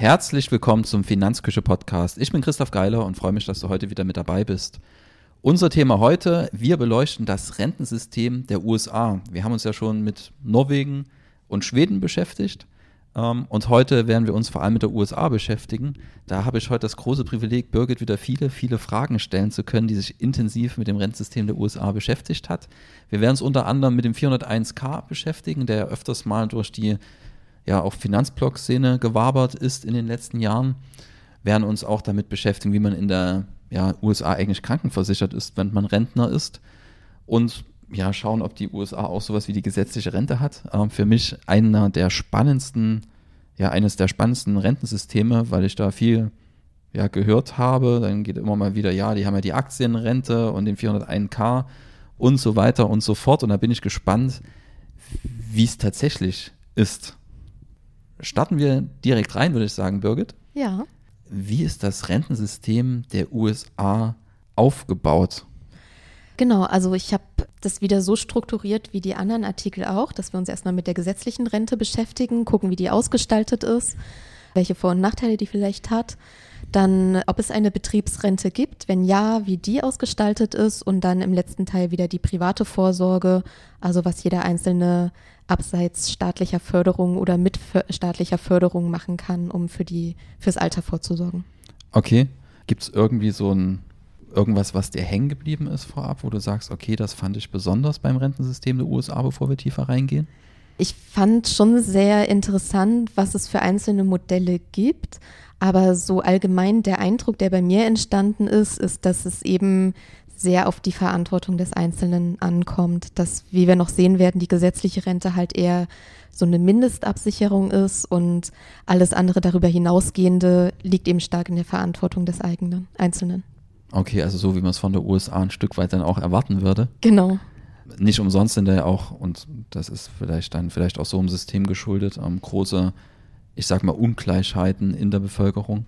Herzlich willkommen zum Finanzküche Podcast. Ich bin Christoph Geiler und freue mich, dass du heute wieder mit dabei bist. Unser Thema heute, wir beleuchten das Rentensystem der USA. Wir haben uns ja schon mit Norwegen und Schweden beschäftigt ähm, und heute werden wir uns vor allem mit der USA beschäftigen. Da habe ich heute das große Privileg, Birgit wieder viele, viele Fragen stellen zu können, die sich intensiv mit dem Rentensystem der USA beschäftigt hat. Wir werden uns unter anderem mit dem 401k beschäftigen, der öfters mal durch die ja auch Finanzblock-Szene gewabert ist in den letzten Jahren, werden uns auch damit beschäftigen, wie man in der ja, USA eigentlich krankenversichert ist, wenn man Rentner ist. Und ja, schauen, ob die USA auch sowas wie die gesetzliche Rente hat. Ähm, für mich einer der spannendsten, ja, eines der spannendsten Rentensysteme, weil ich da viel ja, gehört habe. Dann geht immer mal wieder, ja, die haben ja die Aktienrente und den 401k und so weiter und so fort. Und da bin ich gespannt, wie es tatsächlich ist. Starten wir direkt rein, würde ich sagen, Birgit. Ja. Wie ist das Rentensystem der USA aufgebaut? Genau, also ich habe das wieder so strukturiert wie die anderen Artikel auch, dass wir uns erstmal mit der gesetzlichen Rente beschäftigen, gucken, wie die ausgestaltet ist, welche Vor- und Nachteile die vielleicht hat. Dann, ob es eine Betriebsrente gibt, wenn ja, wie die ausgestaltet ist und dann im letzten Teil wieder die private Vorsorge, also was jeder einzelne abseits staatlicher Förderung oder mit staatlicher Förderung machen kann, um für die fürs Alter vorzusorgen. Okay, gibt es irgendwie so ein irgendwas, was dir hängen geblieben ist vorab, wo du sagst, okay, das fand ich besonders beim Rentensystem der USA, bevor wir tiefer reingehen? Ich fand schon sehr interessant, was es für einzelne Modelle gibt. Aber so allgemein der Eindruck, der bei mir entstanden ist, ist, dass es eben sehr auf die Verantwortung des Einzelnen ankommt, dass, wie wir noch sehen werden, die gesetzliche Rente halt eher so eine Mindestabsicherung ist und alles andere darüber hinausgehende liegt eben stark in der Verantwortung des eigenen Einzelnen. Okay, also so wie man es von der USA ein Stück weit dann auch erwarten würde. Genau. Nicht umsonst sind da ja auch, und das ist vielleicht dann vielleicht auch so im System geschuldet, ähm, große, ich sag mal, Ungleichheiten in der Bevölkerung.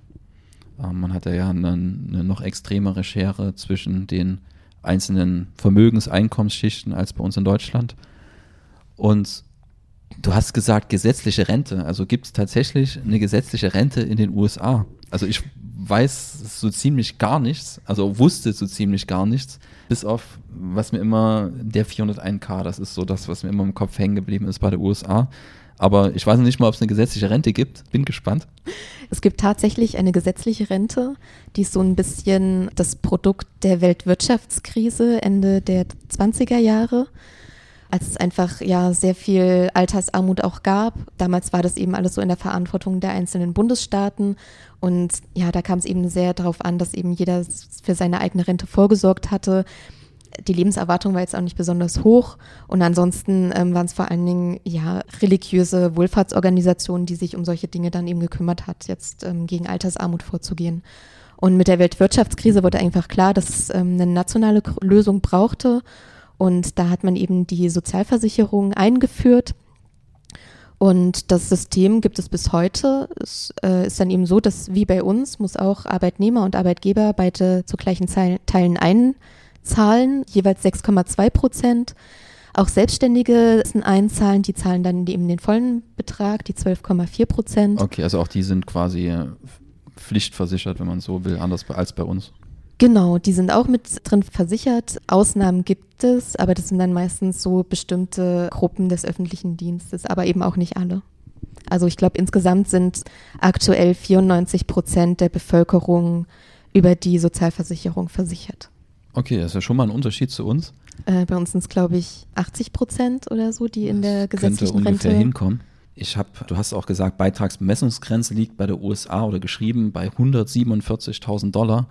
Ähm, man hat ja eine, eine noch extremere Schere zwischen den einzelnen Vermögenseinkommensschichten als bei uns in Deutschland. Und du hast gesagt, gesetzliche Rente. Also gibt es tatsächlich eine gesetzliche Rente in den USA? Also ich weiß so ziemlich gar nichts, also wusste so ziemlich gar nichts, bis auf, was mir immer, der 401k, das ist so das, was mir immer im Kopf hängen geblieben ist bei der USA. Aber ich weiß nicht mal, ob es eine gesetzliche Rente gibt. Bin gespannt. Es gibt tatsächlich eine gesetzliche Rente, die ist so ein bisschen das Produkt der Weltwirtschaftskrise Ende der 20er Jahre als es einfach ja sehr viel Altersarmut auch gab. Damals war das eben alles so in der Verantwortung der einzelnen Bundesstaaten und ja, da kam es eben sehr darauf an, dass eben jeder für seine eigene Rente vorgesorgt hatte die Lebenserwartung war jetzt auch nicht besonders hoch und ansonsten ähm, waren es vor allen Dingen ja religiöse Wohlfahrtsorganisationen, die sich um solche Dinge dann eben gekümmert hat, jetzt ähm, gegen Altersarmut vorzugehen. Und mit der Weltwirtschaftskrise wurde einfach klar, dass es ähm, eine nationale Lösung brauchte und da hat man eben die Sozialversicherung eingeführt. Und das System gibt es bis heute. Es äh, ist dann eben so, dass wie bei uns muss auch Arbeitnehmer und Arbeitgeber beide zu gleichen Teilen ein zahlen, jeweils 6,2 Prozent. Auch Selbstständige sind einzahlen, die zahlen dann eben den vollen Betrag, die 12,4 Prozent. Okay, also auch die sind quasi äh, pflichtversichert, wenn man so will, anders als bei uns. Genau, die sind auch mit drin versichert. Ausnahmen gibt es, aber das sind dann meistens so bestimmte Gruppen des öffentlichen Dienstes, aber eben auch nicht alle. Also ich glaube, insgesamt sind aktuell 94 Prozent der Bevölkerung über die Sozialversicherung versichert. Okay, das ist ja schon mal ein Unterschied zu uns. Äh, bei uns sind es, glaube ich, 80 Prozent oder so, die das in der gesetzlichen könnte ungefähr Rente hinkommen. Ich habe, du hast auch gesagt, Beitragsbemessungsgrenze liegt bei der USA oder geschrieben bei 147.000 Dollar,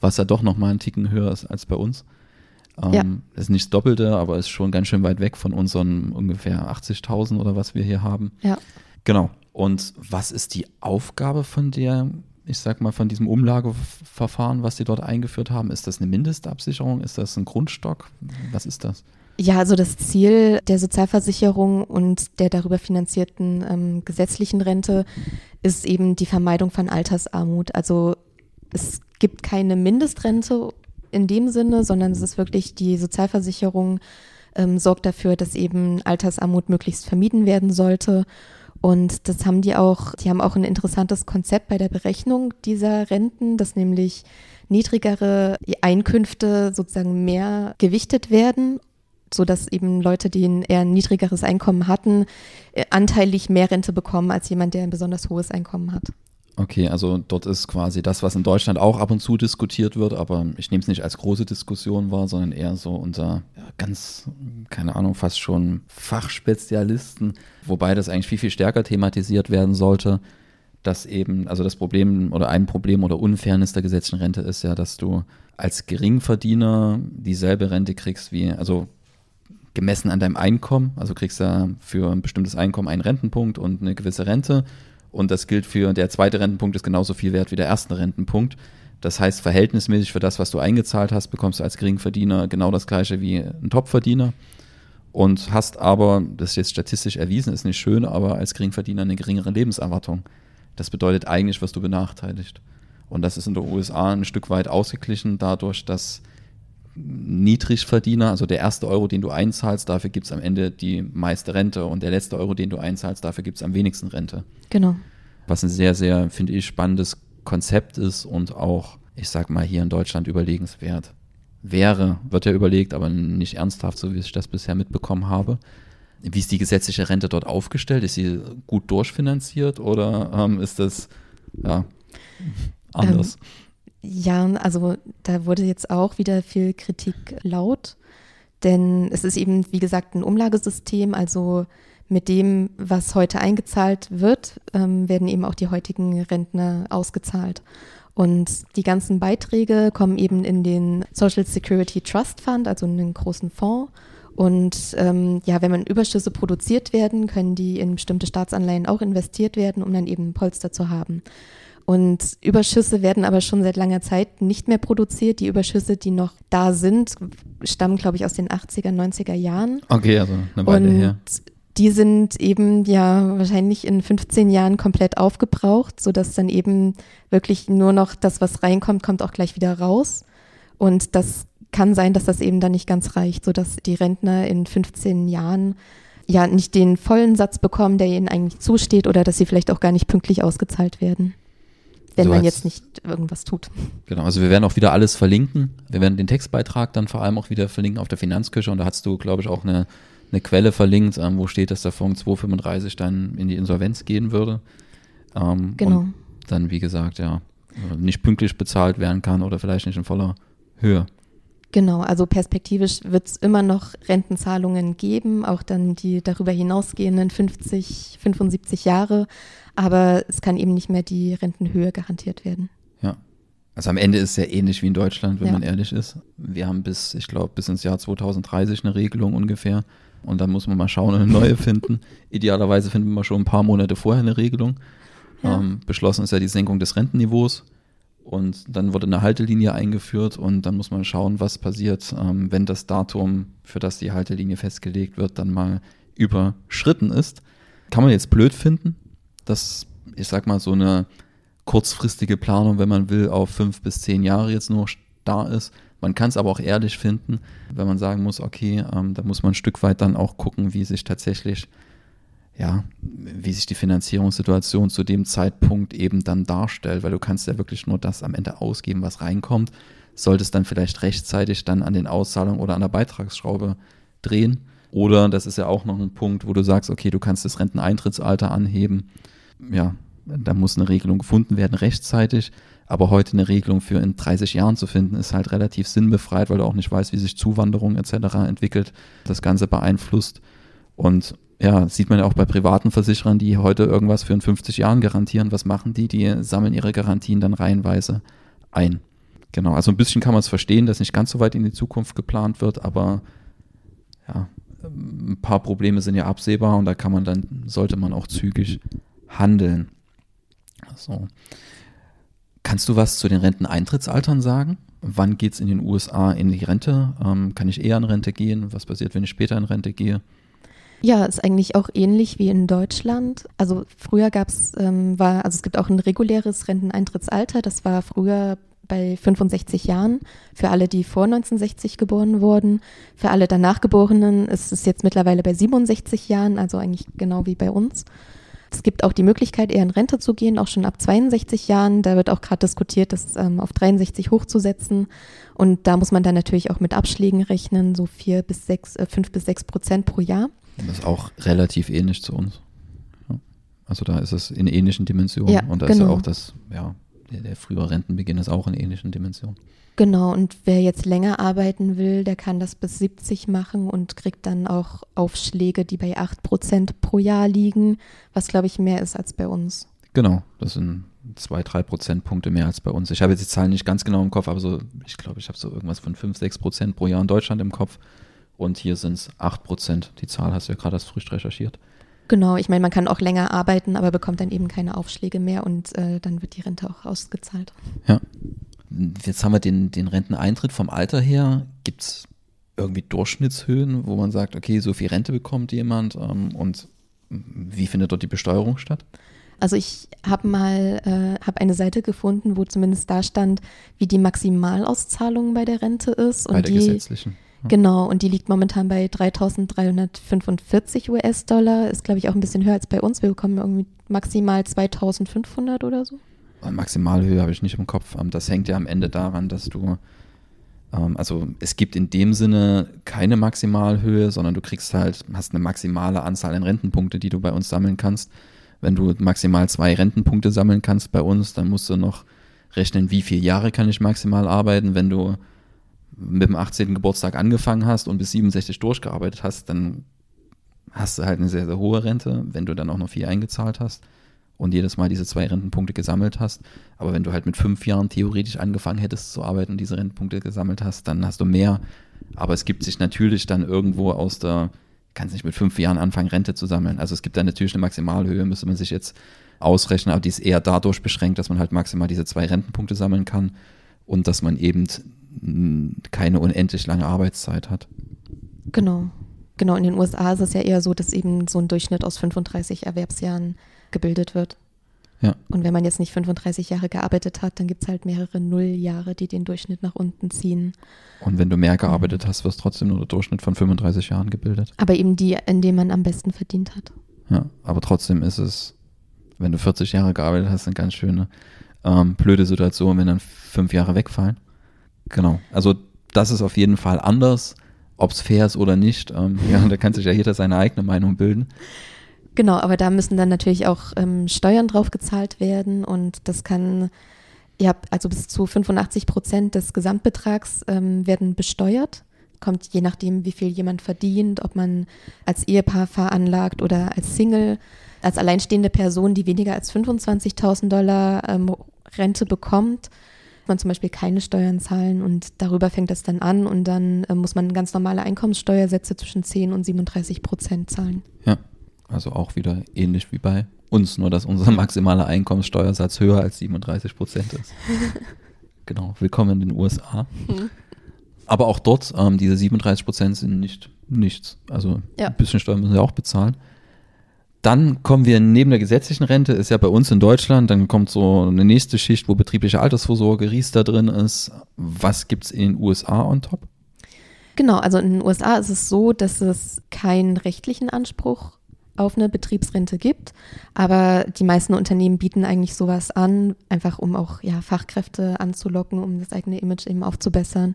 was ja doch nochmal einen Ticken höher ist als bei uns. Ähm, ja. Das ist nicht das Doppelte, aber ist schon ganz schön weit weg von unseren ungefähr 80.000 oder was wir hier haben. Ja. Genau. Und was ist die Aufgabe von der ich sag mal, von diesem Umlageverfahren, was Sie dort eingeführt haben? Ist das eine Mindestabsicherung? Ist das ein Grundstock? Was ist das? Ja, also das Ziel der Sozialversicherung und der darüber finanzierten ähm, gesetzlichen Rente ist eben die Vermeidung von Altersarmut. Also es gibt keine Mindestrente in dem Sinne, sondern es ist wirklich die Sozialversicherung ähm, sorgt dafür, dass eben Altersarmut möglichst vermieden werden sollte Und das haben die auch, die haben auch ein interessantes Konzept bei der Berechnung dieser Renten, dass nämlich niedrigere Einkünfte sozusagen mehr gewichtet werden so dass eben Leute, die ein eher niedrigeres Einkommen hatten, äh, anteilig mehr Rente bekommen als jemand, der ein besonders hohes Einkommen hat. Okay, also dort ist quasi das, was in Deutschland auch ab und zu diskutiert wird, aber ich nehme es nicht als große Diskussion wahr, sondern eher so unter ja, ganz, keine Ahnung, fast schon Fachspezialisten, wobei das eigentlich viel, viel stärker thematisiert werden sollte, dass eben, also das Problem oder ein Problem oder Unfairness der gesetzlichen Rente ist ja, dass du als Geringverdiener dieselbe Rente kriegst wie, also gemessen an deinem Einkommen, also kriegst du für ein bestimmtes Einkommen einen Rentenpunkt und eine gewisse Rente und das gilt für, der zweite Rentenpunkt ist genauso viel wert wie der erste Rentenpunkt. Das heißt, verhältnismäßig für das, was du eingezahlt hast, bekommst du als Geringverdiener genau das gleiche wie ein Topverdiener. Und hast aber, das ist jetzt statistisch erwiesen, ist nicht schön, aber als Geringverdiener eine geringere Lebenserwartung. Das bedeutet eigentlich, was du benachteiligt. Und das ist in den USA ein Stück weit ausgeglichen dadurch, dass Niedrigverdiener, also der erste Euro, den du einzahlst, dafür gibt es am Ende die meiste Rente und der letzte Euro, den du einzahlst, dafür gibt es am wenigsten Rente. Genau. Was ein sehr, sehr, finde ich, spannendes Konzept ist und auch, ich sag mal, hier in Deutschland überlegenswert wäre. Wird ja überlegt, aber nicht ernsthaft, so wie ich das bisher mitbekommen habe. Wie ist die gesetzliche Rente dort aufgestellt? Ist sie gut durchfinanziert oder ähm, ist das ja, anders? Ähm, ja, also da wurde jetzt auch wieder viel Kritik laut, denn es ist eben, wie gesagt, ein Umlagesystem, also mit dem, was heute eingezahlt wird, ähm, werden eben auch die heutigen Rentner ausgezahlt. Und die ganzen Beiträge kommen eben in den Social Security Trust Fund, also in den großen Fonds. Und ähm, ja, wenn man Überschüsse produziert werden, können die in bestimmte Staatsanleihen auch investiert werden, um dann eben Polster zu haben. Und Überschüsse werden aber schon seit langer Zeit nicht mehr produziert. Die Überschüsse, die noch da sind, stammen, glaube ich, aus den 80er, 90er Jahren. Okay, also eine Weile Und her. Die sind eben ja wahrscheinlich in 15 Jahren komplett aufgebraucht, sodass dann eben wirklich nur noch das, was reinkommt, kommt auch gleich wieder raus. Und das kann sein, dass das eben dann nicht ganz reicht, sodass die Rentner in 15 Jahren ja nicht den vollen Satz bekommen, der ihnen eigentlich zusteht, oder dass sie vielleicht auch gar nicht pünktlich ausgezahlt werden wenn so man jetzt nicht irgendwas tut. Genau, also wir werden auch wieder alles verlinken. Wir werden den Textbeitrag dann vor allem auch wieder verlinken auf der Finanzküche und da hast du, glaube ich, auch eine, eine Quelle verlinkt, ähm, wo steht, dass der Fonds 235 dann in die Insolvenz gehen würde. Ähm, genau. Dann, wie gesagt, ja, nicht pünktlich bezahlt werden kann oder vielleicht nicht in voller Höhe. Genau, also perspektivisch wird es immer noch Rentenzahlungen geben, auch dann die darüber hinausgehenden 50, 75 Jahre aber es kann eben nicht mehr die Rentenhöhe garantiert werden. Ja. Also am Ende ist es sehr ähnlich wie in Deutschland, wenn ja. man ehrlich ist. Wir haben bis, ich glaube, bis ins Jahr 2030 eine Regelung ungefähr. Und dann muss man mal schauen und eine neue finden. Idealerweise finden wir schon ein paar Monate vorher eine Regelung. Ja. Ähm, beschlossen ist ja die Senkung des Rentenniveaus. Und dann wurde eine Haltelinie eingeführt und dann muss man schauen, was passiert, ähm, wenn das Datum, für das die Haltelinie festgelegt wird, dann mal überschritten ist. Kann man jetzt blöd finden, dass, ich sag mal, so eine kurzfristige Planung, wenn man will, auf fünf bis zehn Jahre jetzt nur da ist. Man kann es aber auch ehrlich finden, wenn man sagen muss, okay, ähm, da muss man ein Stück weit dann auch gucken, wie sich tatsächlich, ja, wie sich die Finanzierungssituation zu dem Zeitpunkt eben dann darstellt, weil du kannst ja wirklich nur das am Ende ausgeben, was reinkommt. Solltest dann vielleicht rechtzeitig dann an den Auszahlungen oder an der Beitragsschraube drehen. Oder das ist ja auch noch ein Punkt, wo du sagst, okay, du kannst das Renteneintrittsalter anheben ja, da muss eine Regelung gefunden werden rechtzeitig. Aber heute eine Regelung für in 30 Jahren zu finden, ist halt relativ sinnbefreit, weil du auch nicht weißt, wie sich Zuwanderung etc. entwickelt, das Ganze beeinflusst. Und ja, sieht man ja auch bei privaten Versicherern, die heute irgendwas für in 50 Jahren garantieren. Was machen die? Die sammeln ihre Garantien dann reihenweise ein. Genau, also ein bisschen kann man es verstehen, dass nicht ganz so weit in die Zukunft geplant wird, aber ja, ein paar Probleme sind ja absehbar und da kann man dann, sollte man auch zügig handeln. So. Kannst du was zu den Renteneintrittsaltern sagen? Wann geht es in den USA in die Rente? Ähm, kann ich eher in Rente gehen? Was passiert, wenn ich später in Rente gehe? Ja, ist eigentlich auch ähnlich wie in Deutschland. Also früher gab es, ähm, war, also es gibt auch ein reguläres Renteneintrittsalter. Das war früher bei 65 Jahren für alle, die vor 1960 geboren wurden. Für alle danach Geborenen ist es jetzt mittlerweile bei 67 Jahren, also eigentlich genau wie bei uns. Es gibt auch die Möglichkeit, eher in Rente zu gehen, auch schon ab 62 Jahren. Da wird auch gerade diskutiert, das ähm, auf 63 hochzusetzen. Und da muss man dann natürlich auch mit Abschlägen rechnen, so vier bis sechs, äh, fünf bis sechs Prozent pro Jahr. Das ist auch relativ ähnlich zu uns. Also da ist es in ähnlichen Dimensionen. Ja, und da genau. ist ja auch das, ja, der, frühere Rentenbeginn ist auch in ähnlichen Dimensionen. Genau, und wer jetzt länger arbeiten will, der kann das bis 70 machen und kriegt dann auch Aufschläge, die bei 8 Prozent pro Jahr liegen, was glaube ich mehr ist als bei uns. Genau, das sind zwei, drei Prozentpunkte mehr als bei uns. Ich habe jetzt die Zahlen nicht ganz genau im Kopf, aber so, ich glaube, ich habe so irgendwas von fünf, sechs Prozent pro Jahr in Deutschland im Kopf. Und hier sind es acht Prozent. Die Zahl hast du ja gerade erst frisch recherchiert. Genau, ich meine, man kann auch länger arbeiten, aber bekommt dann eben keine Aufschläge mehr und äh, dann wird die Rente auch ausgezahlt. Ja. Jetzt haben wir den, den Renteneintritt vom Alter her. Gibt es irgendwie Durchschnittshöhen, wo man sagt, okay, so viel Rente bekommt jemand ähm, und wie findet dort die Besteuerung statt? Also ich habe mal äh, habe eine Seite gefunden, wo zumindest da stand, wie die Maximalauszahlung bei der Rente ist. Bei und der die, gesetzlichen. Genau, und die liegt momentan bei 3.345 US-Dollar. Ist, glaube ich, auch ein bisschen höher als bei uns. Wir bekommen irgendwie maximal 2.500 oder so. Maximalhöhe habe ich nicht im Kopf. Das hängt ja am Ende daran, dass du, ähm, also es gibt in dem Sinne keine Maximalhöhe, sondern du kriegst halt, hast eine maximale Anzahl an Rentenpunkte, die du bei uns sammeln kannst. Wenn du maximal zwei Rentenpunkte sammeln kannst bei uns, dann musst du noch rechnen, wie viele Jahre kann ich maximal arbeiten. Wenn du mit dem 18. Geburtstag angefangen hast und bis 67 durchgearbeitet hast, dann hast du halt eine sehr, sehr hohe Rente, wenn du dann auch noch viel eingezahlt hast und jedes Mal diese zwei Rentenpunkte gesammelt hast. Aber wenn du halt mit fünf Jahren theoretisch angefangen hättest zu arbeiten und diese Rentenpunkte gesammelt hast, dann hast du mehr. Aber es gibt sich natürlich dann irgendwo aus der, kannst nicht mit fünf Jahren anfangen, Rente zu sammeln. Also es gibt da natürlich eine Maximalhöhe, müsste man sich jetzt ausrechnen, aber die ist eher dadurch beschränkt, dass man halt maximal diese zwei Rentenpunkte sammeln kann und dass man eben keine unendlich lange Arbeitszeit hat. Genau. Genau, in den USA ist es ja eher so, dass eben so ein Durchschnitt aus 35 Erwerbsjahren gebildet wird. Ja. Und wenn man jetzt nicht 35 Jahre gearbeitet hat, dann gibt es halt mehrere Nulljahre, die den Durchschnitt nach unten ziehen. Und wenn du mehr gearbeitet hast, wirst trotzdem nur der Durchschnitt von 35 Jahren gebildet. Aber eben die, in denen man am besten verdient hat. Ja, aber trotzdem ist es, wenn du 40 Jahre gearbeitet hast, eine ganz schöne ähm, blöde Situation, wenn dann fünf Jahre wegfallen. Genau. Also das ist auf jeden Fall anders, ob es fair ist oder nicht. Ähm, ja, da kann sich ja jeder seine eigene Meinung bilden. Genau, aber da müssen dann natürlich auch ähm, Steuern drauf gezahlt werden und das kann, ja, also bis zu 85 Prozent des Gesamtbetrags ähm, werden besteuert. Kommt je nachdem, wie viel jemand verdient, ob man als Ehepaar veranlagt oder als Single, als alleinstehende Person, die weniger als 25.000 Dollar ähm, Rente bekommt, man zum Beispiel keine Steuern zahlen und darüber fängt das dann an und dann äh, muss man ganz normale Einkommenssteuersätze zwischen 10 und 37 Prozent zahlen. Ja, also auch wieder ähnlich wie bei uns, nur dass unser maximaler Einkommenssteuersatz höher als 37 Prozent ist. genau, willkommen in den USA. Hm. Aber auch dort, ähm, diese 37 Prozent sind nicht nichts. Also Ja. ein bisschen Steuern müssen wir auch bezahlen. Dann kommen wir neben der gesetzlichen Rente, ist ja bei uns in Deutschland, dann kommt so eine nächste Schicht, wo betriebliche Altersvorsorge, Riester drin ist. Was gibt es in den USA on top? Genau, also in den USA ist es so, dass es keinen rechtlichen Anspruch auf eine Betriebsrente gibt, aber die meisten Unternehmen bieten eigentlich sowas an, einfach um auch ja, Fachkräfte anzulocken, um das eigene Image eben aufzubessern.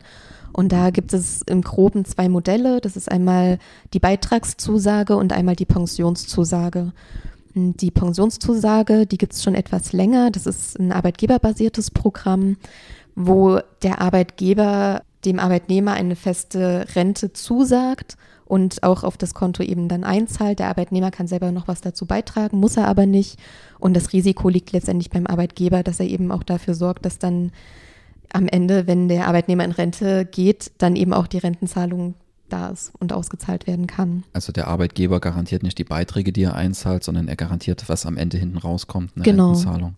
Und da gibt es im Groben zwei Modelle. Das ist einmal die Beitragszusage und einmal die Pensionszusage. Die Pensionszusage, die gibt es schon etwas länger. Das ist ein arbeitgeberbasiertes Programm, wo der Arbeitgeber dem Arbeitnehmer eine feste Rente zusagt und auch auf das Konto eben dann einzahlt. Der Arbeitnehmer kann selber noch was dazu beitragen, muss er aber nicht. Und das Risiko liegt letztendlich beim Arbeitgeber, dass er eben auch dafür sorgt, dass dann am Ende, wenn der Arbeitnehmer in Rente geht, dann eben auch die Rentenzahlung da ist und ausgezahlt werden kann. Also der Arbeitgeber garantiert nicht die Beiträge, die er einzahlt, sondern er garantiert, was am Ende hinten rauskommt, eine Genau. Rentenzahlung.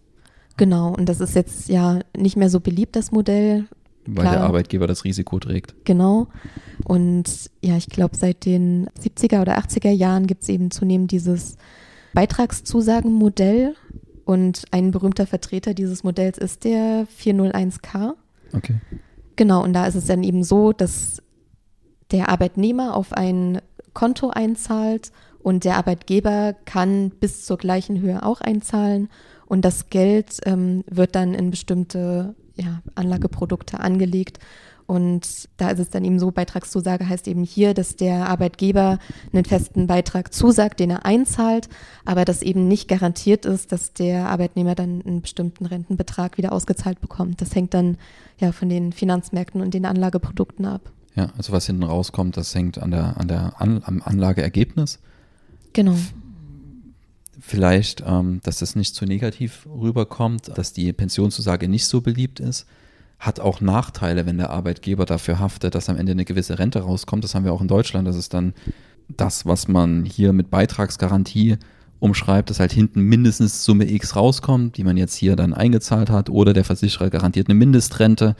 Genau, und das ist jetzt ja nicht mehr so beliebt, das Modell. Weil Klar. der Arbeitgeber das Risiko trägt. Genau. Und ja, ich glaube, seit den 70er oder 80er Jahren gibt es eben zunehmend dieses Beitragszusagenmodell. Und ein berühmter Vertreter dieses Modells ist der 401k. Okay. Genau, und da ist es dann eben so, dass der Arbeitnehmer auf ein Konto einzahlt und der Arbeitgeber kann bis zur gleichen Höhe auch einzahlen und das Geld ähm, wird dann in bestimmte ja, Anlageprodukte angelegt. Und da ist es dann eben so, Beitragszusage heißt eben hier, dass der Arbeitgeber einen festen Beitrag zusagt, den er einzahlt, aber dass eben nicht garantiert ist, dass der Arbeitnehmer dann einen bestimmten Rentenbetrag wieder ausgezahlt bekommt. Das hängt dann ja von den Finanzmärkten und den Anlageprodukten ab. Ja, also was hinten rauskommt, das hängt an der, an der an, am Anlageergebnis. Genau. Vielleicht, ähm, dass das nicht zu negativ rüberkommt, dass die Pensionszusage nicht so beliebt ist. Hat auch Nachteile, wenn der Arbeitgeber dafür haftet, dass am Ende eine gewisse Rente rauskommt. Das haben wir auch in Deutschland. Das ist dann das, was man hier mit Beitragsgarantie umschreibt, dass halt hinten mindestens Summe X rauskommt, die man jetzt hier dann eingezahlt hat, oder der Versicherer garantiert eine Mindestrente.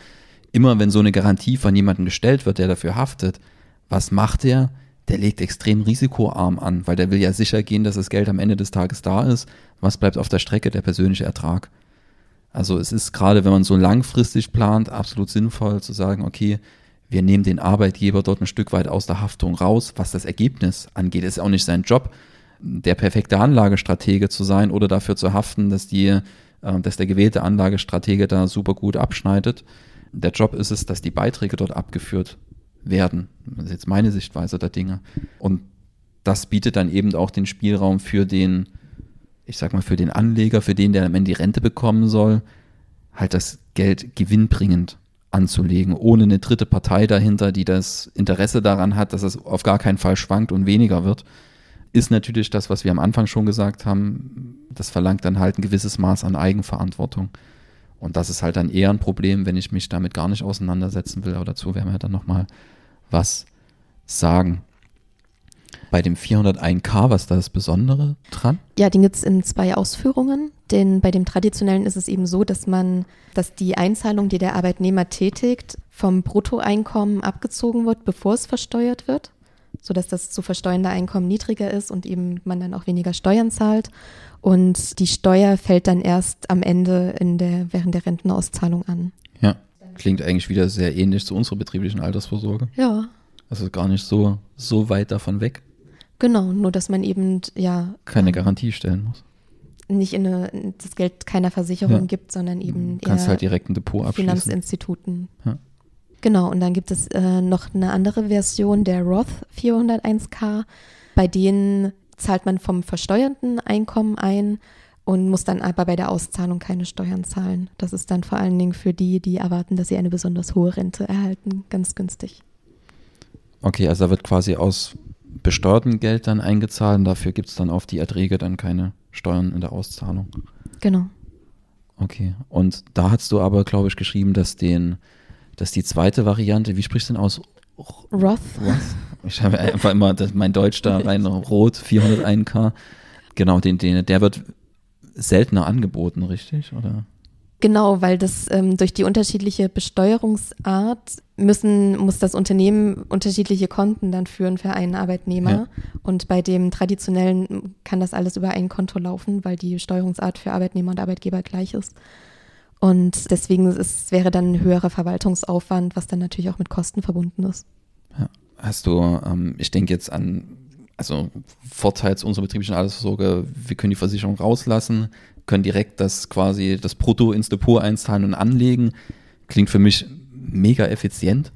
Immer wenn so eine Garantie von jemandem gestellt wird, der dafür haftet, was macht er? Der legt extrem risikoarm an, weil der will ja sicher gehen, dass das Geld am Ende des Tages da ist. Was bleibt auf der Strecke? Der persönliche Ertrag. Also es ist gerade, wenn man so langfristig plant, absolut sinnvoll zu sagen, okay, wir nehmen den Arbeitgeber dort ein Stück weit aus der Haftung raus, was das Ergebnis angeht. Ist auch nicht sein Job, der perfekte Anlagestratege zu sein oder dafür zu haften, dass die, äh, dass der gewählte Anlagestratege da super gut abschneidet. Der Job ist es, dass die Beiträge dort abgeführt werden. Das ist jetzt meine Sichtweise der Dinge. Und das bietet dann eben auch den Spielraum für den, ich sag mal, für den Anleger, für den, der am Ende die Rente bekommen soll, halt das Geld gewinnbringend anzulegen, ohne eine dritte Partei dahinter, die das Interesse daran hat, dass es auf gar keinen Fall schwankt und weniger wird, ist natürlich das, was wir am Anfang schon gesagt haben. Das verlangt dann halt ein gewisses Maß an Eigenverantwortung. Und das ist halt dann eher ein Problem, wenn ich mich damit gar nicht auseinandersetzen will. Aber dazu werden wir dann nochmal was sagen. Bei dem 401k, was da das Besondere dran? Ja, den gibt es in zwei Ausführungen. Denn bei dem traditionellen ist es eben so, dass man, dass die Einzahlung, die der Arbeitnehmer tätigt, vom Bruttoeinkommen abgezogen wird, bevor es versteuert wird, sodass das zu versteuernde Einkommen niedriger ist und eben man dann auch weniger Steuern zahlt. Und die Steuer fällt dann erst am Ende in der, während der Rentenauszahlung an. Ja, klingt eigentlich wieder sehr ähnlich zu unserer betrieblichen Altersvorsorge. Ja. Also gar nicht so, so weit davon weg. Genau, nur dass man eben, ja. Keine Garantie stellen muss. Nicht in eine, das Geld keiner Versicherung ja. gibt, sondern eben kannst halt direkt ein Depot abschließen. Finanzinstituten. Ja. Genau, und dann gibt es äh, noch eine andere Version der Roth 401k, bei denen zahlt man vom versteuerten Einkommen ein und muss dann aber bei der Auszahlung keine Steuern zahlen. Das ist dann vor allen Dingen für die, die erwarten, dass sie eine besonders hohe Rente erhalten, ganz günstig. Okay, also da wird quasi aus besteuertem Geld dann eingezahlt und dafür gibt es dann auf die Erträge dann keine Steuern in der Auszahlung. Genau. Okay, und da hast du aber, glaube ich, geschrieben, dass den, dass die zweite Variante, wie sprichst du denn aus? Roth. Roth. Ich habe einfach immer mein Deutsch da rein, Rot, 401k. Genau, den, den, der wird seltener angeboten, richtig? Oder? Genau, weil das ähm, durch die unterschiedliche Besteuerungsart müssen, muss das Unternehmen unterschiedliche Konten dann führen für einen Arbeitnehmer. Ja. Und bei dem traditionellen kann das alles über ein Konto laufen, weil die Steuerungsart für Arbeitnehmer und Arbeitgeber gleich ist. Und deswegen ist, wäre dann ein höherer Verwaltungsaufwand, was dann natürlich auch mit Kosten verbunden ist. Ja. Hast du, ähm, ich denke jetzt an, also Vorteil zu unserer betrieblichen Altersvorsorge, wir können die Versicherung rauslassen, können direkt das quasi das Brutto ins Depot einzahlen und anlegen. Klingt für mich mega effizient.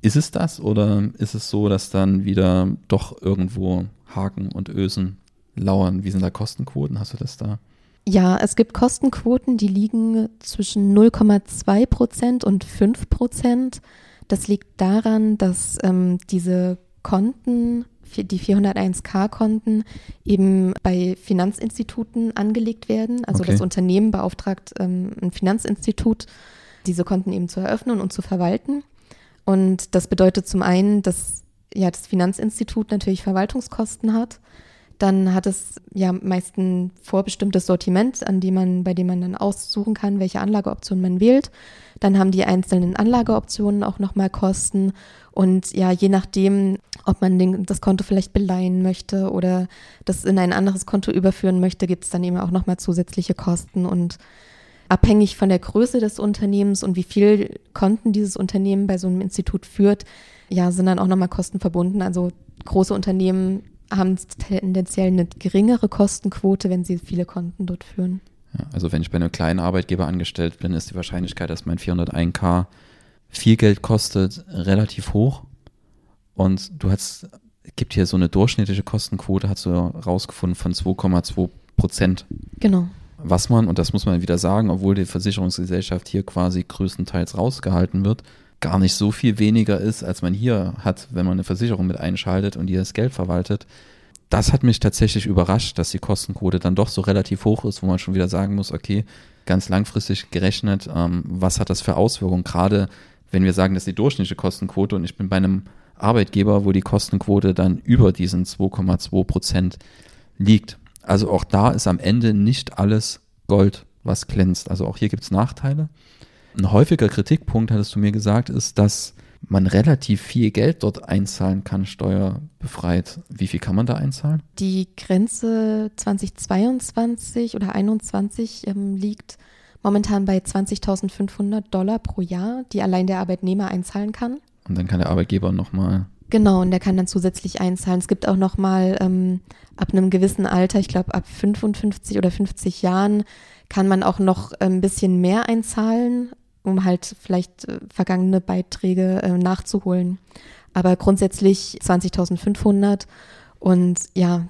Ist es das oder ist es so, dass dann wieder doch irgendwo Haken und Ösen lauern? Wie sind da Kostenquoten? Hast du das da? Ja, es gibt Kostenquoten, die liegen zwischen 0,2 Prozent und 5 Prozent. Das liegt daran, dass ähm, diese Konten, die 401k-Konten, eben bei Finanzinstituten angelegt werden. Also okay. das Unternehmen beauftragt ähm, ein Finanzinstitut, diese Konten eben zu eröffnen und zu verwalten. Und das bedeutet zum einen, dass ja das Finanzinstitut natürlich Verwaltungskosten hat. Dann hat es ja meist ein vorbestimmtes Sortiment, an dem man, bei dem man dann aussuchen kann, welche Anlageoption man wählt. Dann haben die einzelnen Anlageoptionen auch nochmal Kosten. Und ja, je nachdem, ob man den, das Konto vielleicht beleihen möchte oder das in ein anderes Konto überführen möchte, gibt es dann eben auch nochmal zusätzliche Kosten. Und abhängig von der Größe des Unternehmens und wie viel Konten dieses Unternehmen bei so einem Institut führt, ja, sind dann auch nochmal Kosten verbunden. Also große Unternehmen haben tendenziell eine geringere Kostenquote, wenn sie viele Konten dort führen. Ja, also wenn ich bei einem kleinen Arbeitgeber angestellt bin, ist die Wahrscheinlichkeit, dass mein 401k viel Geld kostet, relativ hoch. Und du hast, gibt hier so eine durchschnittliche Kostenquote, hast du rausgefunden, von 2,2 Prozent. Genau. Was man, und das muss man wieder sagen, obwohl die Versicherungsgesellschaft hier quasi größtenteils rausgehalten wird, gar nicht so viel weniger ist, als man hier hat, wenn man eine Versicherung mit einschaltet und die das Geld verwaltet. Das hat mich tatsächlich überrascht, dass die Kostenquote dann doch so relativ hoch ist, wo man schon wieder sagen muss, okay, ganz langfristig gerechnet, ähm, was hat das für Auswirkungen? Gerade wenn wir sagen, das ist die durchschnittliche Kostenquote und ich bin bei einem Arbeitgeber, wo die Kostenquote dann über diesen 2,2 Prozent liegt. Also auch da ist am Ende nicht alles Gold, was glänzt. Also auch hier gibt es Nachteile. Ein häufiger Kritikpunkt, hattest du mir gesagt, ist, dass man relativ viel Geld dort einzahlen kann, steuerbefreit. Wie viel kann man da einzahlen? Die Grenze 2022 oder 2021 ähm, liegt momentan bei 20.500 Dollar pro Jahr, die allein der Arbeitnehmer einzahlen kann. Und dann kann der Arbeitgeber nochmal. Genau, und der kann dann zusätzlich einzahlen. Es gibt auch nochmal ähm, ab einem gewissen Alter, ich glaube ab 55 oder 50 Jahren, kann man auch noch ein bisschen mehr einzahlen, um halt vielleicht äh, vergangene Beiträge äh, nachzuholen. Aber grundsätzlich 20.500 und ja,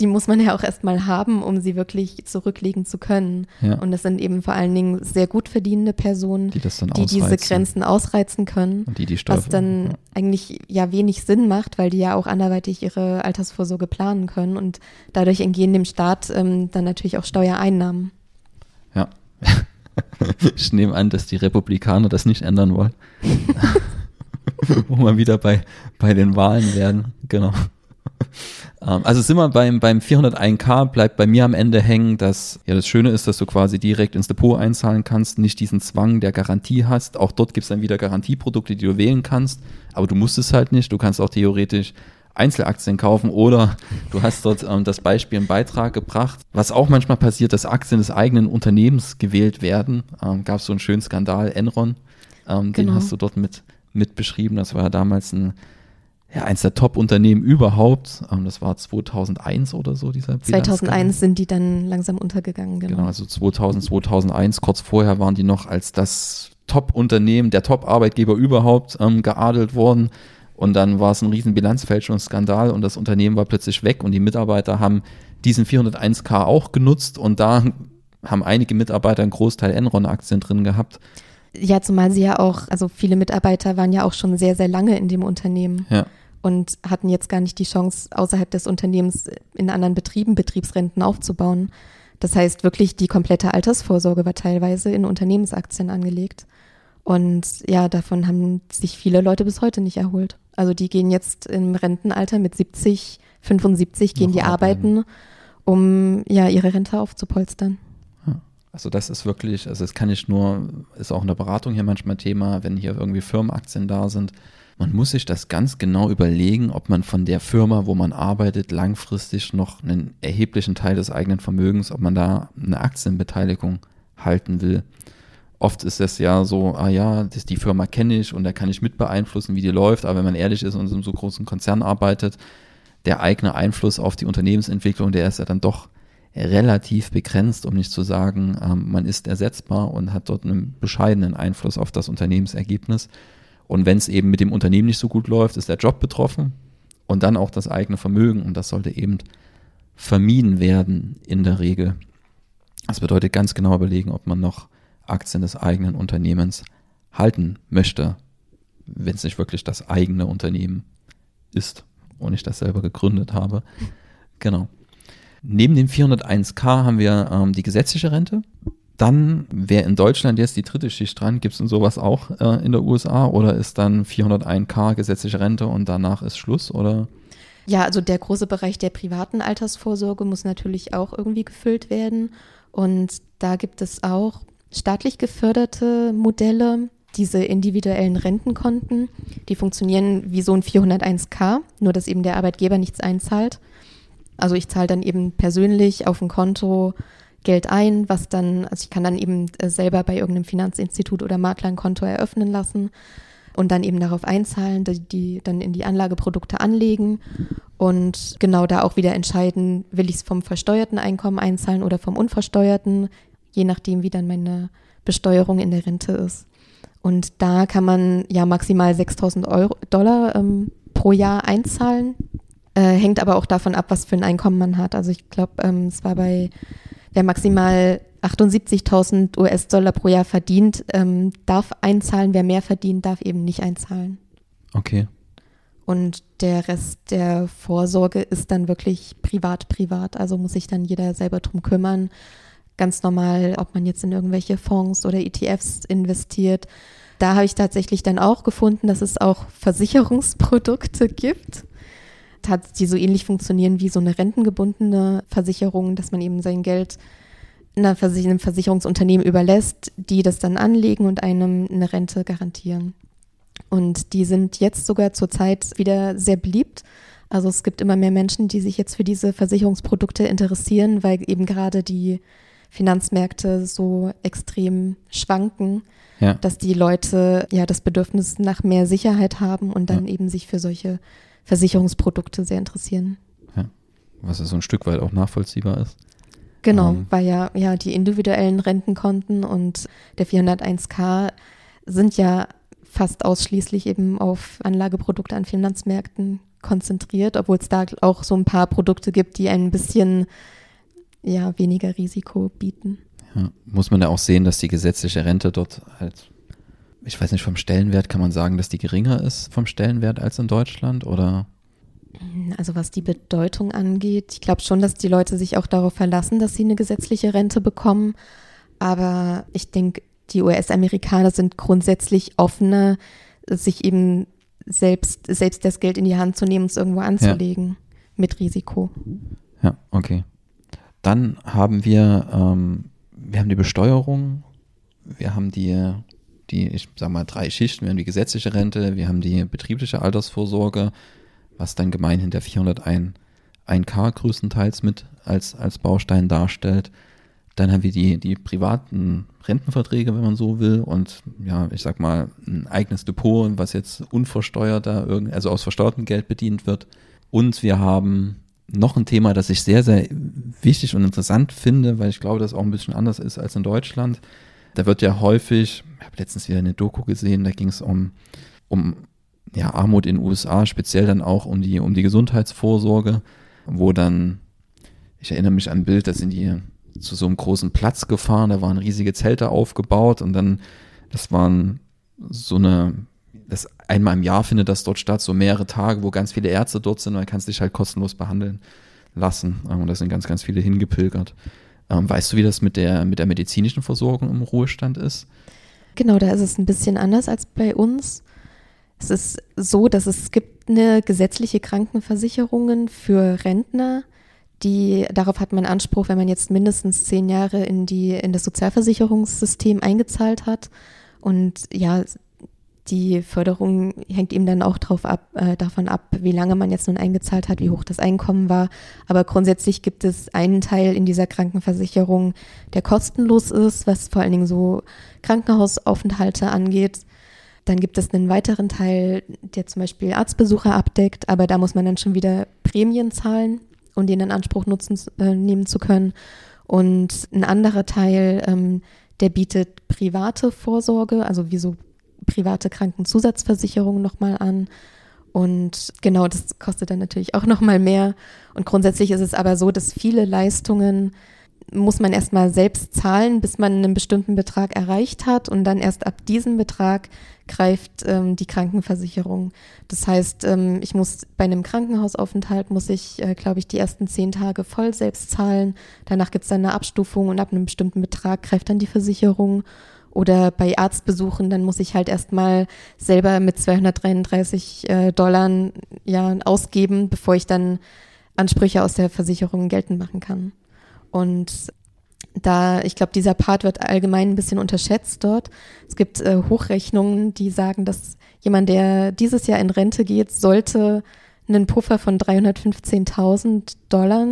die muss man ja auch erstmal haben, um sie wirklich zurücklegen zu können. Ja. Und das sind eben vor allen Dingen sehr gut verdienende Personen, die, die diese Grenzen ausreizen können. Und die die was dann ja. eigentlich ja wenig Sinn macht, weil die ja auch anderweitig ihre Altersvorsorge planen können. Und dadurch entgehen dem Staat ähm, dann natürlich auch Steuereinnahmen. Ja. ich nehme an, dass die Republikaner das nicht ändern wollen. Wo wir wieder bei, bei den Wahlen werden. Genau. Ähm, also sind wir beim, beim 401k, bleibt bei mir am Ende hängen, dass ja das Schöne ist, dass du quasi direkt ins Depot einzahlen kannst, nicht diesen Zwang der Garantie hast. Auch dort gibt es dann wieder Garantieprodukte, die du wählen kannst, aber du musst es halt nicht. Du kannst auch theoretisch Einzelaktien kaufen oder du hast dort ähm, das Beispiel im Beitrag gebracht. Was auch manchmal passiert, dass Aktien des eigenen Unternehmens gewählt werden. Ähm, Gab es so einen schönen Skandal, Enron, ähm, genau. den hast du dort mit, mit beschrieben. Das war ja damals ein ja, eins der Top-Unternehmen überhaupt. Ähm, das war 2001 oder so, dieser 2001 sind die dann langsam untergegangen, genau. Genau, also 2000, 2001, kurz vorher waren die noch als das Top-Unternehmen, der Top-Arbeitgeber überhaupt ähm, geadelt worden. Und dann war es ein riesen Bilanzfälschungsskandal und das Unternehmen war plötzlich weg und die Mitarbeiter haben diesen 401k auch genutzt und da haben einige Mitarbeiter einen Großteil Enron-Aktien drin gehabt. Ja, zumal sie ja auch, also viele Mitarbeiter waren ja auch schon sehr, sehr lange in dem Unternehmen. Ja und hatten jetzt gar nicht die Chance, außerhalb des Unternehmens in anderen Betrieben Betriebsrenten aufzubauen. Das heißt, wirklich die komplette Altersvorsorge war teilweise in Unternehmensaktien angelegt. Und ja, davon haben sich viele Leute bis heute nicht erholt. Also die gehen jetzt im Rentenalter mit 70, 75, gehen Noch die arbeiten, arbeiten, um ja ihre Rente aufzupolstern. Also das ist wirklich, also das kann ich nur, ist auch in der Beratung hier manchmal Thema, wenn hier irgendwie Firmenaktien da sind, man muss sich das ganz genau überlegen, ob man von der Firma, wo man arbeitet, langfristig noch einen erheblichen Teil des eigenen Vermögens, ob man da eine Aktienbeteiligung halten will. Oft ist es ja so, ah ja, das, die Firma kenne ich und da kann ich mit beeinflussen, wie die läuft. Aber wenn man ehrlich ist und in so einem großen Konzern arbeitet, der eigene Einfluss auf die Unternehmensentwicklung, der ist ja dann doch relativ begrenzt, um nicht zu sagen, ähm, man ist ersetzbar und hat dort einen bescheidenen Einfluss auf das Unternehmensergebnis. Und wenn es eben mit dem Unternehmen nicht so gut läuft, ist der Job betroffen und dann auch das eigene Vermögen. Und das sollte eben vermieden werden in der Regel. Das bedeutet ganz genau überlegen, ob man noch Aktien des eigenen Unternehmens halten möchte, wenn es nicht wirklich das eigene Unternehmen ist und ich das selber gegründet habe. Genau. Neben dem 401k haben wir ähm, die gesetzliche Rente. Dann wäre in Deutschland jetzt die dritte Schicht dran. Gibt es denn sowas auch äh, in der USA oder ist dann 401k gesetzliche Rente und danach ist Schluss oder? Ja, also der große Bereich der privaten Altersvorsorge muss natürlich auch irgendwie gefüllt werden. Und da gibt es auch staatlich geförderte Modelle, diese individuellen Rentenkonten, die funktionieren wie so ein 401k, nur dass eben der Arbeitgeber nichts einzahlt. Also ich zahle dann eben persönlich auf ein Konto Geld ein, was dann, also ich kann dann eben äh, selber bei irgendeinem Finanzinstitut oder Makler ein Konto eröffnen lassen. und dann eben darauf einzahlen, die, die dann in die Anlageprodukte anlegen und genau da auch wieder entscheiden, will ich es vom versteuerten Einkommen einzahlen oder vom unversteuerten, je nachdem, wie dann meine Besteuerung in der Rente ist. Und da kann man ja maximal 6000 Euro, Dollar ähm, pro Jahr einzahlen. Äh, hängt aber auch davon ab, was für ein Einkommen man hat. Also ich glaube, ähm, es war bei, wer maximal 78.000 US-Dollar pro Jahr verdient, ähm, darf einzahlen. Wer mehr verdient, darf eben nicht einzahlen. Okay. Und der Rest der Vorsorge ist dann wirklich privat, privat. Also muss sich dann jeder selber drum kümmern. Ganz normal, ob man jetzt in irgendwelche Fonds oder ETFs investiert. Da habe ich tatsächlich dann auch gefunden, dass es auch Versicherungsprodukte gibt, die so ähnlich funktionieren wie so eine rentengebundene Versicherung, dass man eben sein Geld einem Versicherungsunternehmen überlässt, die das dann anlegen und einem eine Rente garantieren. Und die sind jetzt sogar zurzeit wieder sehr beliebt. Also es gibt immer mehr Menschen, die sich jetzt für diese Versicherungsprodukte interessieren, weil eben gerade die Finanzmärkte so extrem schwanken, ja. dass die Leute ja das Bedürfnis nach mehr Sicherheit haben und dann ja. eben sich für solche Versicherungsprodukte sehr interessieren. Ja. Was ja so ein Stück weit auch nachvollziehbar ist. Genau. Ähm. weil ja, ja die individuellen Rentenkonten und der 401k sind ja fast ausschließlich eben auf Anlageprodukte an Finanzmärkten konzentriert, obwohl es da auch so ein paar Produkte gibt, die ein bisschen ja, weniger Risiko bieten. Ja, muss man ja auch sehen, dass die gesetzliche Rente dort halt, ich weiß nicht, vom Stellenwert kann man sagen, dass die geringer ist vom Stellenwert als in Deutschland oder? Also was die Bedeutung angeht, ich glaube schon, dass die Leute sich auch darauf verlassen, dass sie eine gesetzliche Rente bekommen. Aber ich denke, die US-Amerikaner sind grundsätzlich offener, sich eben selbst, selbst das Geld in die Hand zu nehmen und es irgendwo anzulegen ja. mit Risiko. Ja, okay. Dann haben wir, ähm, wir haben die Besteuerung, wir haben die, die, ich sag mal, drei Schichten, wir haben die gesetzliche Rente, wir haben die betriebliche Altersvorsorge, was dann gemeinhin der 401 1K größtenteils mit als, als Baustein darstellt. Dann haben wir die, die privaten Rentenverträge, wenn man so will, und ja, ich sag mal, ein eigenes Depot, was jetzt unversteuerter, also aus versteuertem Geld bedient wird. Und wir haben noch ein Thema, das ich sehr, sehr wichtig und interessant finde, weil ich glaube, dass auch ein bisschen anders ist als in Deutschland. Da wird ja häufig, ich habe letztens wieder eine Doku gesehen, da ging es um, um ja, Armut in den USA, speziell dann auch um die, um die Gesundheitsvorsorge, wo dann, ich erinnere mich an ein Bild, da sind die zu so einem großen Platz gefahren, da waren riesige Zelte aufgebaut und dann, das waren so eine, das einmal im Jahr findet das dort statt, so mehrere Tage, wo ganz viele Ärzte dort sind und dann kannst du dich halt kostenlos behandeln lassen. Und da sind ganz, ganz viele hingepilgert. Ähm, weißt du, wie das mit der, mit der medizinischen Versorgung im Ruhestand ist? Genau, da ist es ein bisschen anders als bei uns. Es ist so, dass es gibt eine gesetzliche Krankenversicherung für Rentner, die, darauf hat man Anspruch, wenn man jetzt mindestens zehn Jahre in die, in das Sozialversicherungssystem eingezahlt hat. Und ja, die Förderung hängt eben dann auch drauf ab, äh, davon ab, wie lange man jetzt nun eingezahlt hat, wie hoch das Einkommen war. Aber grundsätzlich gibt es einen Teil in dieser Krankenversicherung, der kostenlos ist, was vor allen Dingen so Krankenhausaufenthalte angeht. Dann gibt es einen weiteren Teil, der zum Beispiel Arztbesuche abdeckt, aber da muss man dann schon wieder Prämien zahlen und den in Anspruch nutzen, äh, nehmen zu können. Und ein anderer Teil, ähm, der bietet private Vorsorge, also wie so private Krankenzusatzversicherungen nochmal an. Und genau, das kostet dann natürlich auch nochmal mehr. Und grundsätzlich ist es aber so, dass viele Leistungen muss man erstmal selbst zahlen, bis man einen bestimmten Betrag erreicht hat und dann erst ab diesem Betrag greift ähm, die Krankenversicherung. Das heißt, ähm, ich muss bei einem Krankenhausaufenthalt muss ich, äh, glaube ich, die ersten zehn Tage voll selbst zahlen. Danach gibt es dann eine Abstufung und ab einem bestimmten Betrag greift dann die Versicherung. Oder bei Arztbesuchen, dann muss ich halt erstmal selber mit 233 äh, Dollar ja, ausgeben, bevor ich dann Ansprüche aus der Versicherung geltend machen kann. Und da, ich glaube, dieser Part wird allgemein ein bisschen unterschätzt dort. Es gibt äh, Hochrechnungen, die sagen, dass jemand, der dieses Jahr in Rente geht, sollte einen Puffer von 315.000 Dollar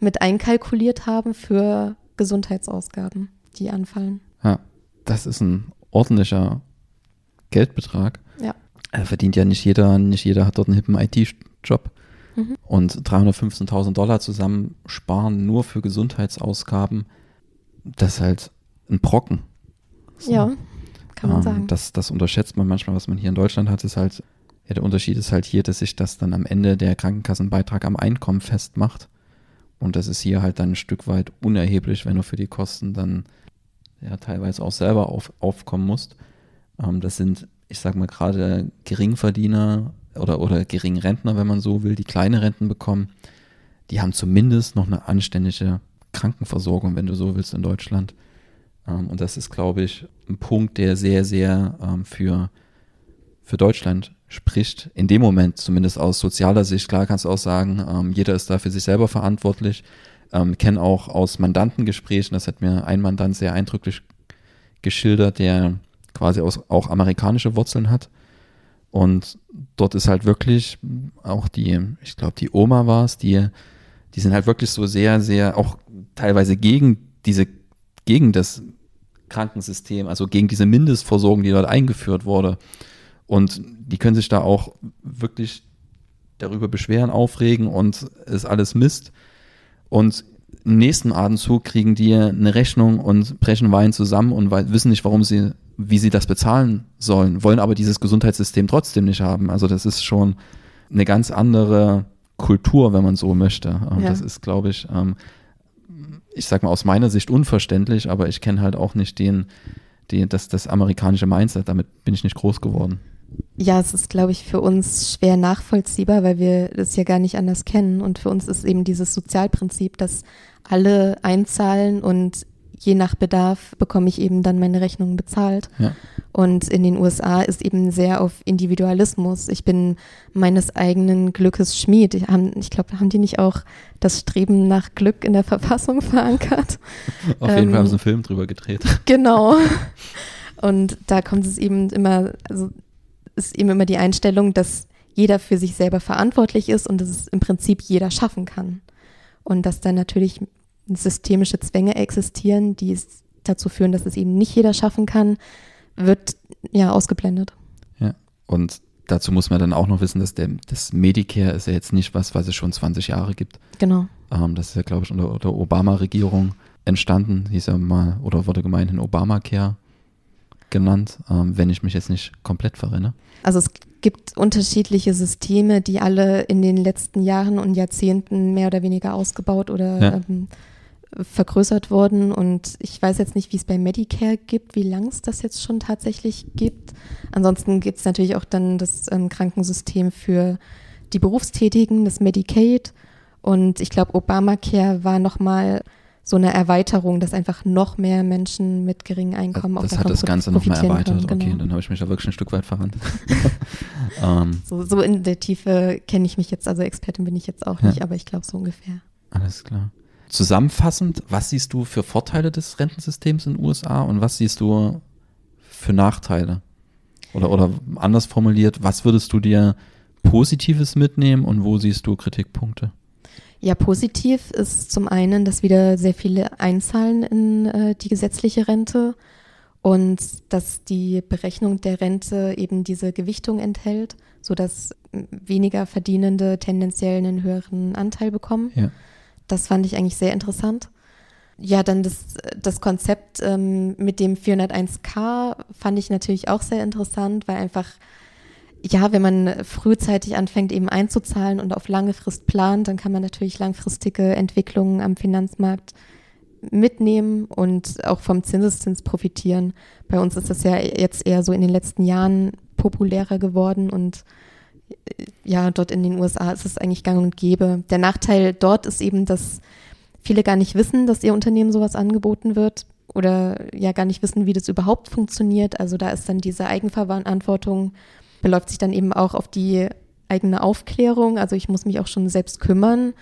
mit einkalkuliert haben für Gesundheitsausgaben, die anfallen. Das ist ein ordentlicher Geldbetrag. Ja. Er verdient ja nicht jeder, nicht jeder hat dort einen hippen IT-Job. Mhm. Und 315.000 Dollar zusammensparen nur für Gesundheitsausgaben, das ist halt ein Brocken. So. Ja, kann man Ähm, sagen. Das, das unterschätzt man manchmal, was man hier in Deutschland hat, ist halt, ja, der Unterschied ist halt hier, dass sich das dann am Ende der Krankenkassenbeitrag am Einkommen festmacht. Und das ist hier halt dann ein Stück weit unerheblich, wenn du für die Kosten dann ja teilweise auch selber auf, aufkommen musst. Ähm, das sind, ich sag mal, gerade Geringverdiener oder, oder Geringrentner, wenn man so will, die kleine Renten bekommen, die haben zumindest noch eine anständige Krankenversorgung, wenn du so willst, in Deutschland. Ähm, und das ist, glaube ich, ein Punkt, der sehr, sehr ähm, für, für Deutschland spricht. In dem Moment, zumindest aus sozialer Sicht, klar kannst du auch sagen, ähm, jeder ist da für sich selber verantwortlich. Ähm, kenne auch aus Mandantengesprächen, das hat mir ein Mandant sehr eindrücklich geschildert, der quasi aus, auch amerikanische Wurzeln hat. Und dort ist halt wirklich auch die, ich glaube, die Oma war es, die, die sind halt wirklich so sehr, sehr auch teilweise gegen diese, gegen das Krankensystem, also gegen diese Mindestversorgung, die dort eingeführt wurde. Und die können sich da auch wirklich darüber beschweren, aufregen und ist alles Mist. Und im nächsten Atemzug kriegen die eine Rechnung und brechen Wein zusammen und wissen nicht, warum sie, wie sie das bezahlen sollen, wollen aber dieses Gesundheitssystem trotzdem nicht haben. Also das ist schon eine ganz andere Kultur, wenn man so möchte. Ähm, Ja. Das ist, glaube ich, ähm, ich sag mal aus meiner Sicht unverständlich, aber ich kenne halt auch nicht den, den das, das amerikanische Mindset. Damit bin ich nicht groß geworden. Ja, es ist, glaube ich, für uns schwer nachvollziehbar, weil wir das ja gar nicht anders kennen. Und für uns ist eben dieses Sozialprinzip, dass alle einzahlen und je nach Bedarf bekomme ich eben dann meine Rechnungen bezahlt. Ja. Und in den USA ist eben sehr auf Individualismus. Ich bin meines eigenen Glückes Schmied. Ich, haben, ich glaube, haben die nicht auch das Streben nach Glück in der Verfassung verankert? Auf jeden Ähm, Fall haben sie einen Film drüber gedreht. Genau. Und da kommt es eben immer, also ist eben immer die Einstellung, dass jeder für sich selber verantwortlich ist und dass es im Prinzip jeder schaffen kann. Und dass dann natürlich systemische Zwänge existieren, die es dazu führen, dass es eben nicht jeder schaffen kann, wird ja ausgeblendet. Und dazu muss man dann auch noch wissen, dass der, das Medicare ist ja jetzt nicht was, was es schon 20 Jahre gibt. Genau. Ähm, das ist ja, glaube ich, unter der Obama-Regierung entstanden. Hieß ja mal, oder wurde gemeinhin Obamacare genannt, ähm, wenn ich mich jetzt nicht komplett verrenne. Also es gibt unterschiedliche Systeme, die alle in den letzten Jahren und Jahrzehnten mehr oder weniger ausgebaut oder Ja. ähm, vergrößert wurden. Und ich weiß jetzt nicht, wie es bei Medicare gibt, wie lang es das jetzt schon tatsächlich gibt. Ansonsten gibt es natürlich auch dann das ähm, Krankensystem für die Berufstätigen, das Medicaid. Und ich glaube, Obamacare war nochmal so eine Erweiterung, dass einfach noch mehr Menschen mit geringem Einkommen auch das hat das Ganze nochmal erweitert. können. Okay, Genau. dann habe ich mich da wirklich ein Stück weit verrannt. ähm, So, so in der Tiefe kenne ich mich jetzt, also Expertin bin ich jetzt auch Ja. nicht, aber ich glaube so ungefähr. Alles klar. Zusammenfassend, was siehst du für Vorteile des Rentensystems in den USA und was siehst du für Nachteile? Oder, oder anders formuliert, was würdest du dir Positives mitnehmen und wo siehst du Kritikpunkte? Ja, positiv ist zum einen, dass wieder sehr viele einzahlen in äh, die gesetzliche Rente und dass die Berechnung der Rente eben diese Gewichtung enthält, sodass weniger Verdienende tendenziell einen höheren Anteil bekommen. Ja. Das fand ich eigentlich sehr interessant. Ja, dann das, das Konzept ähm, mit dem 401k fand ich natürlich auch sehr interessant, weil einfach, ja, wenn man frühzeitig anfängt eben einzuzahlen und auf lange Frist plant, dann kann man natürlich langfristige Entwicklungen am Finanzmarkt mitnehmen und auch vom Zinseszins profitieren. Bei uns ist das ja jetzt eher so in den letzten Jahren populärer geworden und äh, ja, dort in den USA ist es eigentlich gang und gäbe. Der Nachteil dort ist eben, dass viele gar nicht wissen, dass ihr Unternehmen sowas angeboten wird oder ja gar nicht wissen, wie das überhaupt funktioniert. Also da ist dann diese Eigenverantwortung, beläuft sich dann eben auch auf die eigene Aufklärung. Also ich muss mich auch schon selbst kümmern,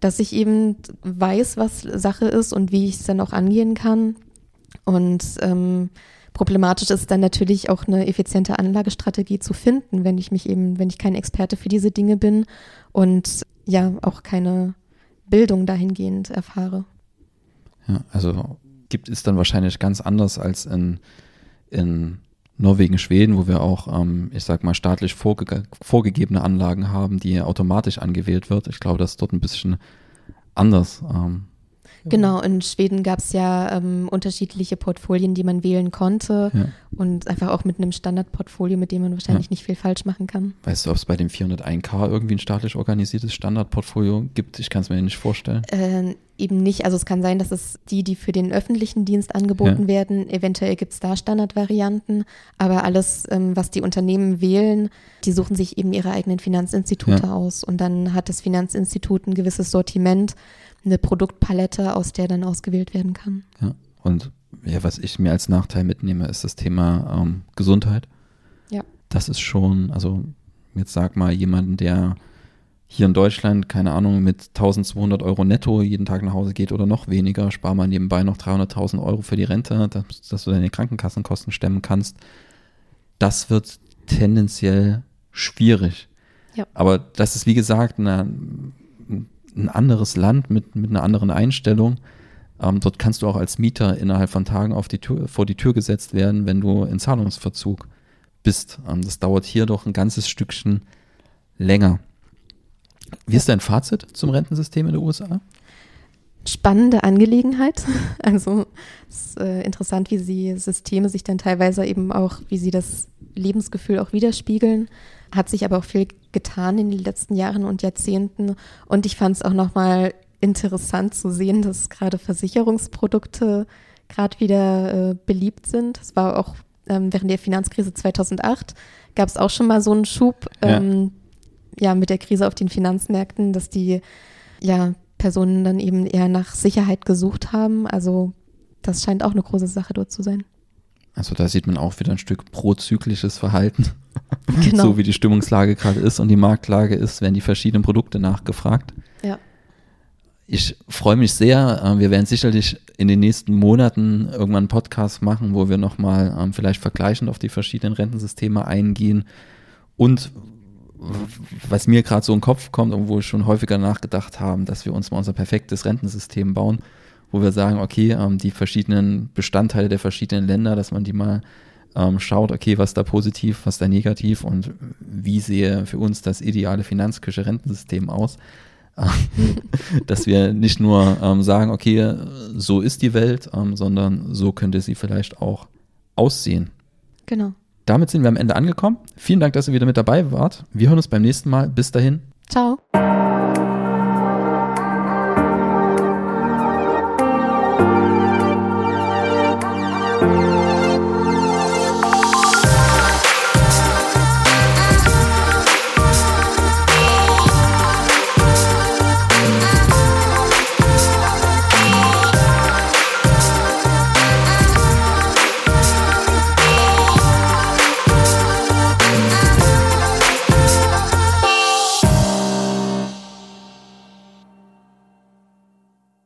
dass ich eben weiß, was Sache ist und wie ich es dann auch angehen kann. Und ähm, problematisch ist dann natürlich auch eine effiziente Anlagestrategie zu finden, wenn ich mich eben, wenn ich kein Experte für diese Dinge bin und ja auch keine Bildung dahingehend erfahre. Ja, also gibt es dann wahrscheinlich ganz anders als in, in Norwegen, Schweden, wo wir auch, ähm, ich sag mal, staatlich vorge vorgegebene Anlagen haben, die automatisch angewählt wird. Ich glaube, das ist dort ein bisschen anders. Ähm, Genau, in Schweden gab es ja ähm, unterschiedliche Portfolien, die man wählen konnte ja. und einfach auch mit einem Standardportfolio, mit dem man wahrscheinlich ja. nicht viel falsch machen kann. Weißt du, ob es bei dem 401k irgendwie ein staatlich organisiertes Standardportfolio gibt? Ich kann es mir nicht vorstellen. Äh, eben nicht. Also es kann sein, dass es die, die für den öffentlichen Dienst angeboten ja. werden, eventuell gibt es da Standardvarianten, aber alles, ähm, was die Unternehmen wählen, die suchen sich eben ihre eigenen Finanzinstitute aus und dann hat das Finanzinstitut ein gewisses Sortiment eine Produktpalette, aus der dann ausgewählt werden kann. Ja, und ja, was ich mir als Nachteil mitnehme, ist das Thema ähm, Gesundheit. Ja. Das ist schon, also jetzt sag mal jemanden, der hier in Deutschland, keine Ahnung, mit 1200 Euro netto jeden Tag nach Hause geht oder noch weniger, spar mal nebenbei noch 300.000 Euro für die Rente, dass, dass, du deine Krankenkassenkosten stemmen kannst. Das wird tendenziell schwierig. Ja. Aber das ist, wie gesagt, eine, ein anderes Land mit, mit einer anderen Einstellung. Ähm, dort kannst du auch als Mieter innerhalb von Tagen auf die Tür, vor die Tür gesetzt werden, wenn du in Zahlungsverzug bist. Ähm, das dauert hier doch ein ganzes Stückchen länger. Wie ist dein Fazit zum Rentensystem in den USA? Spannende Angelegenheit. Also es ist äh, interessant, wie sie Systeme sich dann teilweise eben auch, wie sie das Lebensgefühl auch widerspiegeln. Hat sich aber auch viel getan in den letzten Jahren und Jahrzehnten. Und ich fand es auch nochmal interessant zu sehen, dass gerade Versicherungsprodukte gerade wieder äh, beliebt sind. Es war auch ähm, während der Finanzkrise 2008 gab es auch schon mal so einen Schub ähm, ja. ja. mit der Krise auf den Finanzmärkten, dass die ja, Personen dann eben eher nach Sicherheit gesucht haben. Also das scheint auch eine große Sache dort zu sein. Also da sieht man auch wieder ein Stück prozyklisches Verhalten. Genau. so wie die Stimmungslage gerade ist und die Marktlage ist, werden die verschiedenen Produkte nachgefragt. Ja. Ich freue mich sehr. Äh, wir werden sicherlich in den nächsten Monaten irgendwann einen Podcast machen, wo wir nochmal ähm, vielleicht vergleichend auf die verschiedenen Rentensysteme eingehen. Und was mir gerade so in den Kopf kommt und wo wir schon häufiger nachgedacht haben, dass wir uns mal unser perfektes Rentensystem bauen, wo wir sagen, okay, ähm, die verschiedenen Bestandteile der verschiedenen Länder, dass man die mal ähm, schaut, okay, was da positiv, was da negativ und wie sehe für uns das ideale Finanzküche Rentensystem aus. dass wir nicht nur ähm, sagen, okay, so ist die Welt, ähm, sondern so könnte sie vielleicht auch aussehen. Genau. Damit sind wir am Ende angekommen. Vielen Dank, dass ihr wieder mit dabei wart. Wir hören uns beim nächsten Mal. Bis dahin. Ciao.